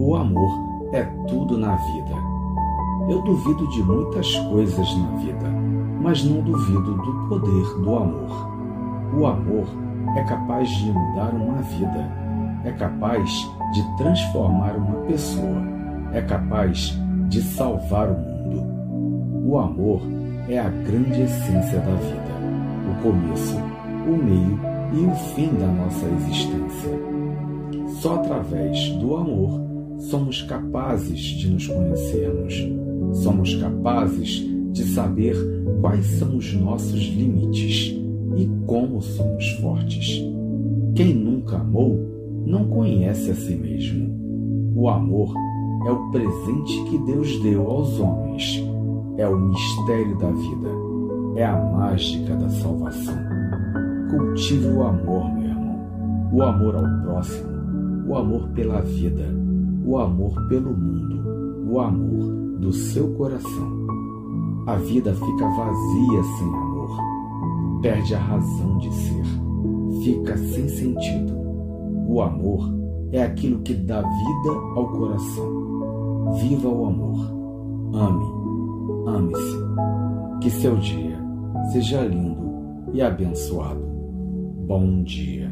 O amor é tudo na vida. Eu duvido de muitas coisas na vida, mas não duvido do poder do amor. O amor é capaz de mudar uma vida, é capaz de transformar uma pessoa, é capaz de salvar o mundo. O amor é a grande essência da vida, o começo, o meio e o fim da nossa existência. Só através do amor somos capazes de nos conhecermos, somos capazes de saber quais são os nossos limites e como somos fortes. Quem nunca amou não conhece a si mesmo. O amor é o presente que Deus deu aos homens, é o mistério da vida, é a mágica da salvação. Cultive o amor, meu irmão, o amor ao próximo, o amor pela vida, o amor pelo mundo, o amor do seu coração. A vida fica vazia sem amor, perde a razão de ser, fica sem sentido. O amor é aquilo que dá vida ao coração. Viva o amor. Ame. Ame-se. Que seu dia seja lindo e abençoado. Bom dia.